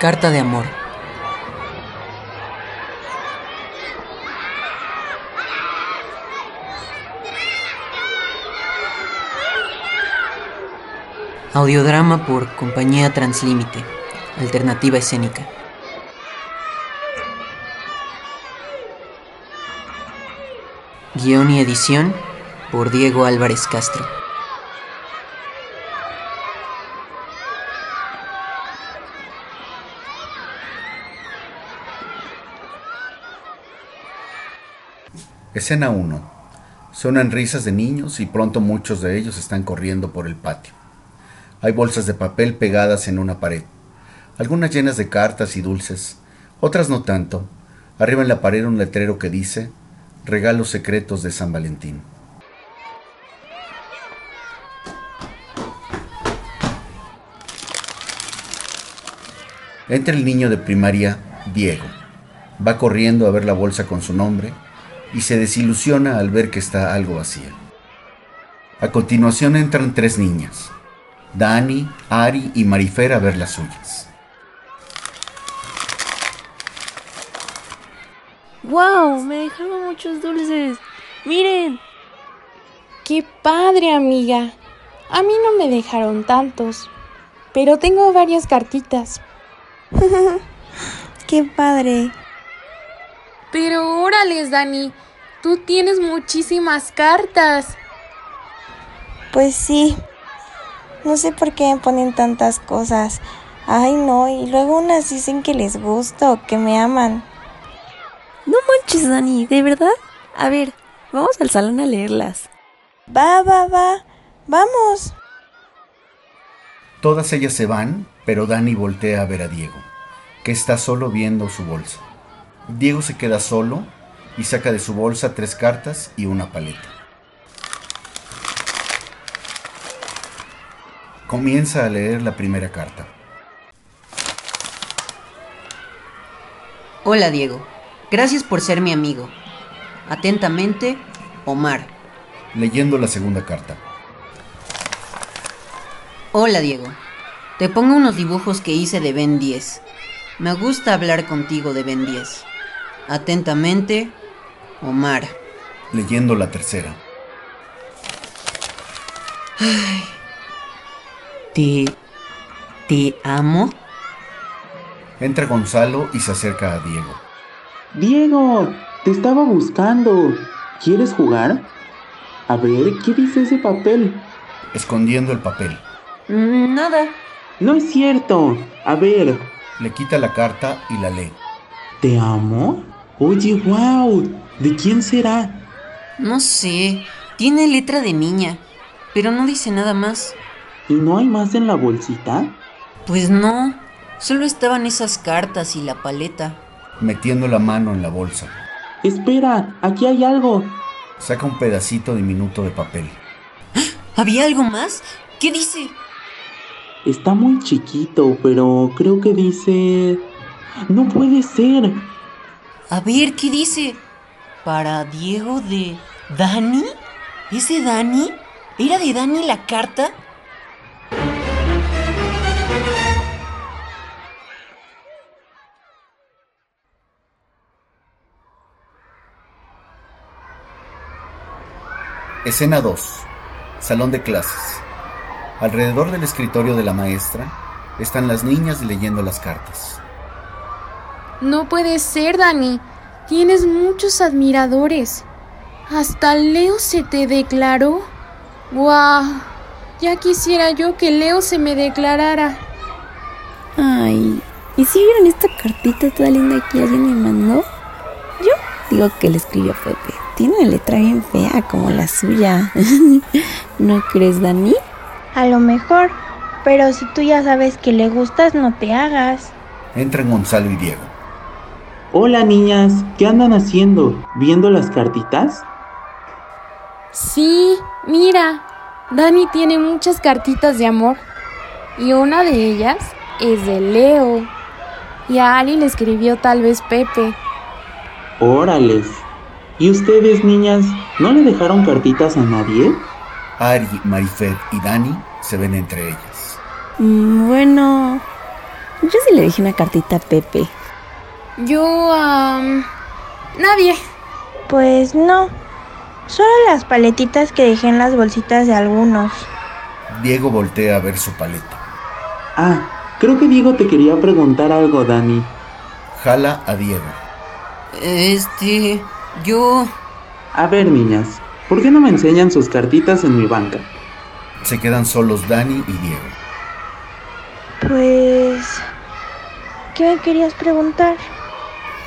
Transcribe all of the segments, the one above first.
Carta de amor. Audiodrama por Compañía Translímite. Alternativa escénica. Guión y edición por Diego Álvarez Castro. Escena 1. Suenan risas de niños y pronto muchos de ellos están corriendo por el patio. Hay bolsas de papel pegadas en una pared, algunas llenas de cartas y dulces, otras no tanto. Arriba en la pared un letrero que dice Regalos secretos de San Valentín. Entra el niño de primaria, Diego. Va corriendo a ver la bolsa con su nombre y se desilusiona al ver que está algo vacía. A continuación entran tres niñas, Dani, Ari y Marifer a ver las suyas. ¡Wow! Me dejaron muchos dulces. Miren. ¡Qué padre, amiga! A mí no me dejaron tantos, pero tengo varias cartitas. ¡Qué padre! Pero órales, Dani, tú tienes muchísimas cartas. Pues sí. No sé por qué me ponen tantas cosas. Ay, no, y luego unas dicen que les gusto, que me aman. No manches, Dani, ¿de verdad? A ver, vamos al salón a leerlas. Va, va, va. Vamos. Todas ellas se van, pero Dani voltea a ver a Diego, que está solo viendo su bolsa. Diego se queda solo y saca de su bolsa tres cartas y una paleta. Comienza a leer la primera carta. Hola Diego, gracias por ser mi amigo. Atentamente, Omar. Leyendo la segunda carta. Hola Diego, te pongo unos dibujos que hice de Ben 10. Me gusta hablar contigo de Ben 10. Atentamente, Omar. Leyendo la tercera. Ay, ¿Te... te amo? Entra Gonzalo y se acerca a Diego. Diego, te estaba buscando. ¿Quieres jugar? A ver, ¿qué dice ese papel? Escondiendo el papel. Mm, Nada. No es cierto. A ver, Le quita la carta y la lee. ¿te amo? Oye, wow. ¿De quién será? No sé. Tiene letra de niña, pero no dice nada más. ¿Y no hay más en la bolsita? Pues no. Solo estaban esas cartas y la paleta. Metiendo la mano en la bolsa. Espera, aquí hay algo. Saca un pedacito diminuto de papel. ¿Había algo más? ¿Qué dice? Está muy chiquito, pero creo que dice... No puede ser. A ver, ¿qué dice? ¿Para Diego de Dani? ¿Es de Dani? ¿Era de Dani la carta? Escena 2. Salón de clases. Alrededor del escritorio de la maestra están las niñas leyendo las cartas. No puede ser, Dani. Tienes muchos admiradores. Hasta Leo se te declaró. ¡Guau! Ya quisiera yo que Leo se me declarara. Ay, ¿y si vieron esta cartita toda linda que alguien me mandó? Yo digo que le escribió Pepe. Tiene una letra bien fea como la suya. ¿No crees, Dani? A lo mejor. Pero si tú ya sabes que le gustas, no te hagas. Entran Gonzalo y Diego. Hola niñas, ¿qué andan haciendo? ¿Viendo las cartitas? Sí, mira. Dani tiene muchas cartitas de amor. Y una de ellas es de Leo. Y a Ari le escribió tal vez Pepe. Órales. ¿Y ustedes, niñas, no le dejaron cartitas a nadie? Ari, Marifet y Dani se ven entre ellas. Mm, Bueno, Yo sí le dejé una cartita a Pepe. Yo a... nadie. Pues no. Solo las paletitas que dejé en las bolsitas de algunos. Diego voltea a ver su paleta. Ah, creo que Diego te quería preguntar algo, Dani. Jala a Diego. Este... Yo... A ver, niñas, ¿por qué no me enseñan sus cartitas en mi banca? Se quedan solos Dani y Diego. Pues... ¿Qué me querías preguntar?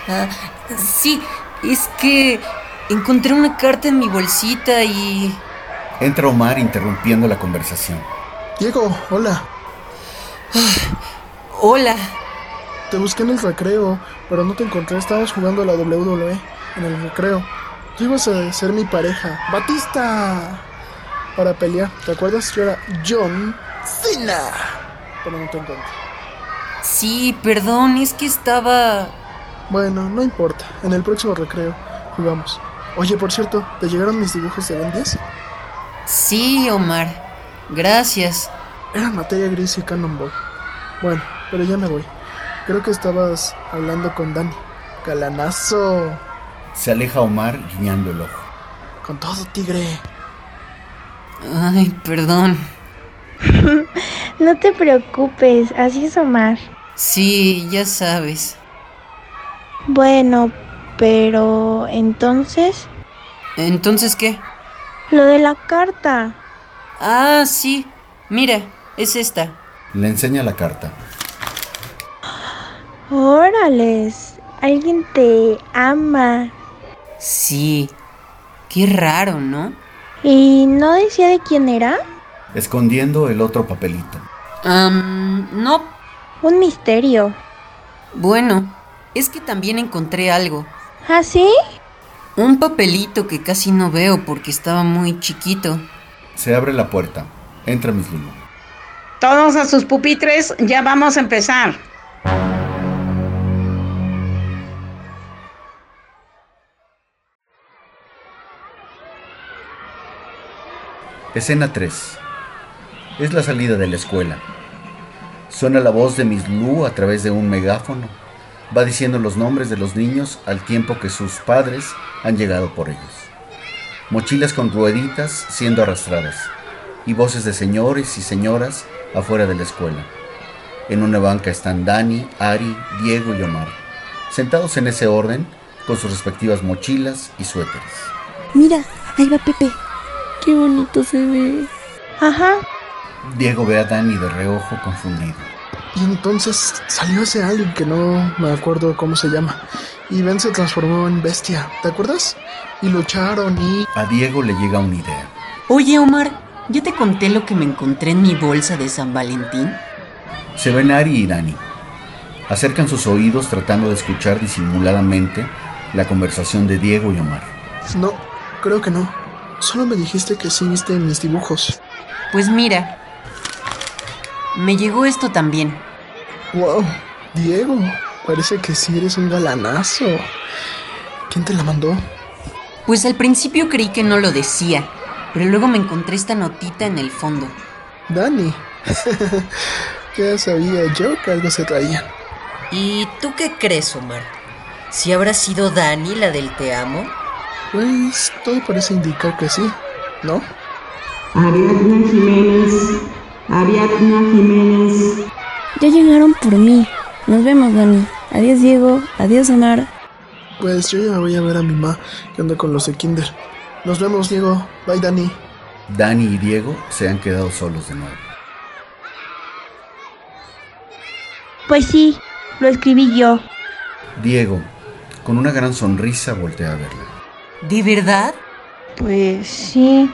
Ah, sí, es que encontré una carta en mi bolsita y... Entra Omar interrumpiendo la conversación. Diego, hola. Hola. Te busqué en el recreo, pero no te encontré. Estábamos jugando a la WWE en el recreo. Tú ibas a ser mi pareja, Batista, para pelear. ¿Te acuerdas? Yo era John Cena. Pero no te encontré. Sí, perdón, es que estaba... Bueno, no importa. En el próximo recreo jugamos. Oye, por cierto, ¿te llegaron mis dibujos de Ben 10? Sí, Omar. Gracias. Eran materia gris y Cannonball. Bueno, pero ya me voy. Creo que estabas hablando con Dani. Galanazo. Se aleja Omar guiñando el ojo. Con todo, tigre. Ay, perdón. No te preocupes, así es Omar. Sí, ya sabes. Bueno, pero entonces, ¿Entonces qué? lo de la carta. Ah, sí. Mira, es esta. Le enseña la carta. Órales, alguien te ama. Sí. Qué raro, ¿no? ¿Y no decía de quién era? Escondiendo el otro papelito. Am, no. Un misterio. Bueno, es que también encontré algo. ¿Ah, sí? Un papelito que casi no veo porque estaba muy chiquito. Se abre la puerta. Entra Miss Lulu. Todos a sus pupitres, ya vamos a empezar. Escena 3. Es la salida de la escuela. Suena la voz de Miss Lu a través de un megáfono. Va diciendo los nombres de los niños al tiempo que sus padres han llegado por ellos. Mochilas con rueditas siendo arrastradas y voces de señores y señoras afuera de la escuela. En una banca están Dani, Ari, Diego y Omar, sentados en ese orden con sus respectivas mochilas y suéteres. Mira, ahí va Pepe. Qué bonito se ve. Ajá. Diego ve a Dani de reojo confundido. Y entonces salió ese alien que no me acuerdo cómo se llama. Y Ben se transformó en bestia, ¿te acuerdas? Y lucharon y... A Diego le llega una idea. Oye, Omar, ¿ya te conté lo que me encontré en mi bolsa de San Valentín? Se ven Ari y Dani. Acercan sus oídos tratando de escuchar disimuladamente la conversación de Diego y Omar. No, creo que no. Solo me dijiste que sí viste mis dibujos. Pues mira, me llegó esto también. Wow, Diego, parece que sí eres un galanazo. ¿Quién te la mandó? Pues al principio creí que no lo decía, pero luego me encontré esta notita en el fondo. Dani. ya sabía yo que algo se traía. ¿Y tú qué crees, Omar? ¿Si habrá sido Dani la del te amo? Pues todo parece indicar que sí, ¿no? Ariadna Jiménez, Ariadna Jiménez. Ya llegaron por mí. Nos vemos, Dani. Adiós, Diego. Adiós, Omar. Pues yo ya voy a ver a mi mamá que anda con los de Kinder. Nos vemos, Diego. Bye, Dani. Dani y Diego se han quedado solos de nuevo. Pues sí, lo escribí yo. Diego, con una gran sonrisa, voltea a verla. ¿De verdad? Pues sí.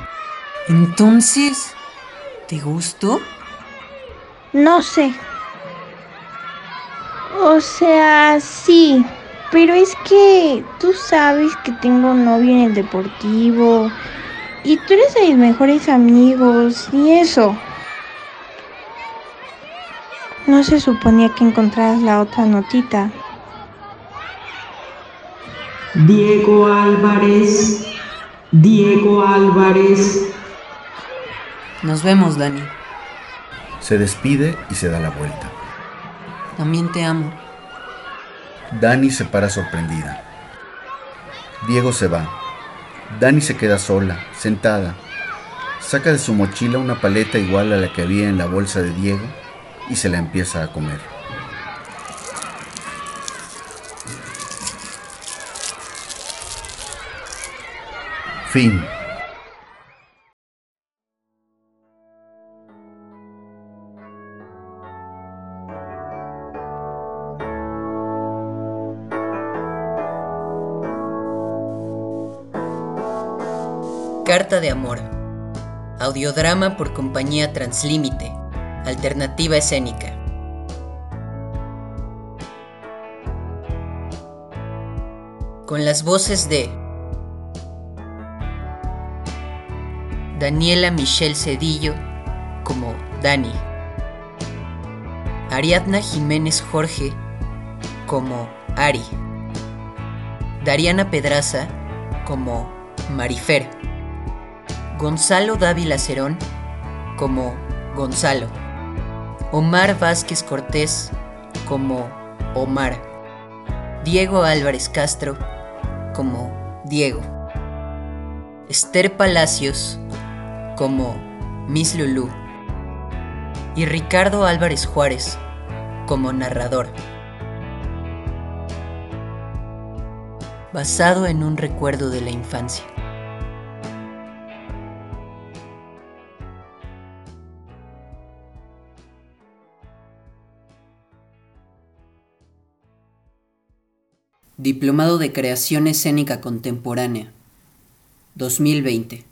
Entonces, ¿te gustó? No sé. O sea, sí. Pero es que tú sabes que tengo novio en el deportivo. Y tú eres de mis mejores amigos. Y eso. No se suponía que encontraras la otra notita. Diego Álvarez, Diego Álvarez. Nos vemos, Dani. Se despide y se da la vuelta. También te amo. Dani se para sorprendida. Diego se va. Dani se queda sola, sentada. Saca de su mochila una paleta igual a la que había en la bolsa de Diego y se la empieza a comer. Fin. Carta de Amor. Audiodrama por compañía Translímite. Alternativa escénica. Con las voces de Daniela Michelle Cedillo como Dani. Ariadna Jiménez Jorge como Ari. Dariana Pedraza como Marifer. Gonzalo Dávila Cerón como Gonzalo. Omar Vázquez Cortés como Omar. Diego Álvarez Castro como Diego. Esther Palacios como Miss Lulú. Y Ricardo Álvarez Juárez como narrador. Basado en un recuerdo de la infancia. Diplomado de Creación Escénica Contemporánea 2020